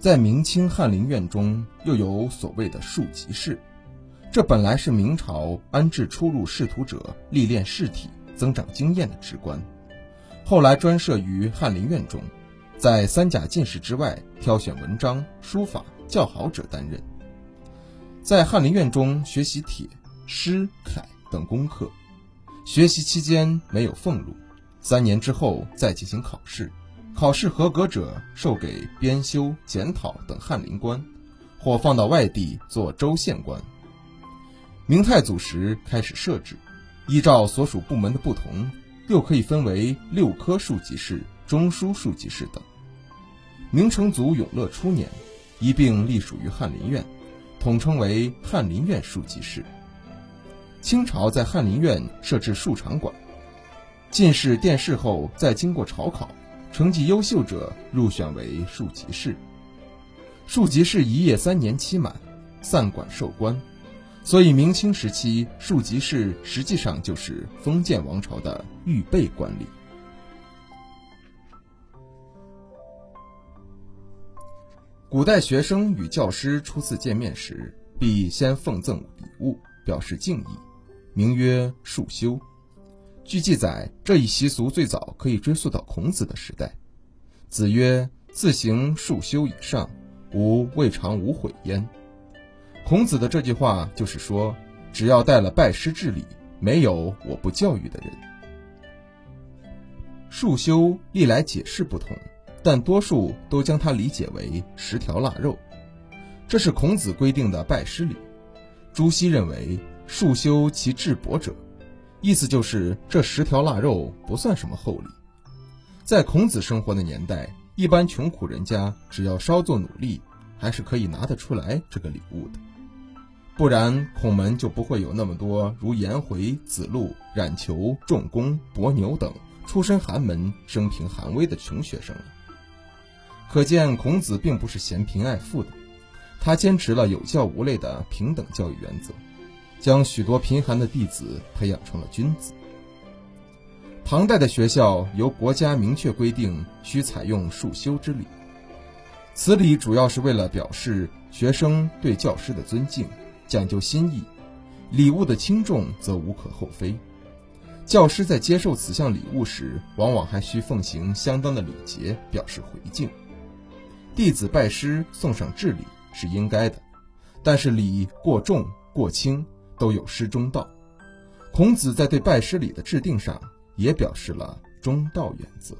在明清翰林院中，又有所谓的庶吉士，这本来是明朝安置初入仕途者历练仕体、增长经验的职官，后来专设于翰林院中，在三甲进士之外挑选文章、书法较好者担任，在翰林院中学习帖、诗、楷等功课，学习期间没有俸禄。三年之后再进行考试，考试合格者授给编修、检讨等翰林官，或放到外地做州县官。明太祖时开始设置，依照所属部门的不同，又可以分为六科庶吉士、中书庶吉士等。明成祖永乐初年，一并隶属于翰林院，统称为翰林院庶吉士。清朝在翰林院设置庶长馆。进士殿试后，再经过朝考，成绩优秀者入选为庶吉士。庶吉士一业三年期满，散馆授官。所以明清时期，庶吉士实际上就是封建王朝的预备官吏。古代学生与教师初次见面时，必先奉赠礼物，表示敬意，名曰庶修。据记载，这一习俗最早可以追溯到孔子的时代。子曰：“自行数修以上，吾未尝无悔焉。”孔子的这句话就是说，只要带了拜师之礼，没有我不教育的人。数修历来解释不同，但多数都将它理解为十条腊肉，这是孔子规定的拜师礼。朱熹认为，数修其至薄者。意思就是，这十条腊肉不算什么厚礼。在孔子生活的年代，一般穷苦人家只要稍作努力，还是可以拿得出来这个礼物的。不然，孔门就不会有那么多如颜回、子路、冉求、仲弓、伯牛等出身寒门、生平寒微的穷学生了。可见，孔子并不是嫌贫爱富的，他坚持了有教无类的平等教育原则。将许多贫寒的弟子培养成了君子。唐代的学校由国家明确规定需采用束修之礼，此礼主要是为了表示学生对教师的尊敬，讲究心意。礼物的轻重则无可厚非。教师在接受此项礼物时，往往还需奉行相当的礼节，表示回敬。弟子拜师送上至礼是应该的，但是礼过重过轻。都有失中道，孔子在对拜师礼的制定上也表示了中道原则。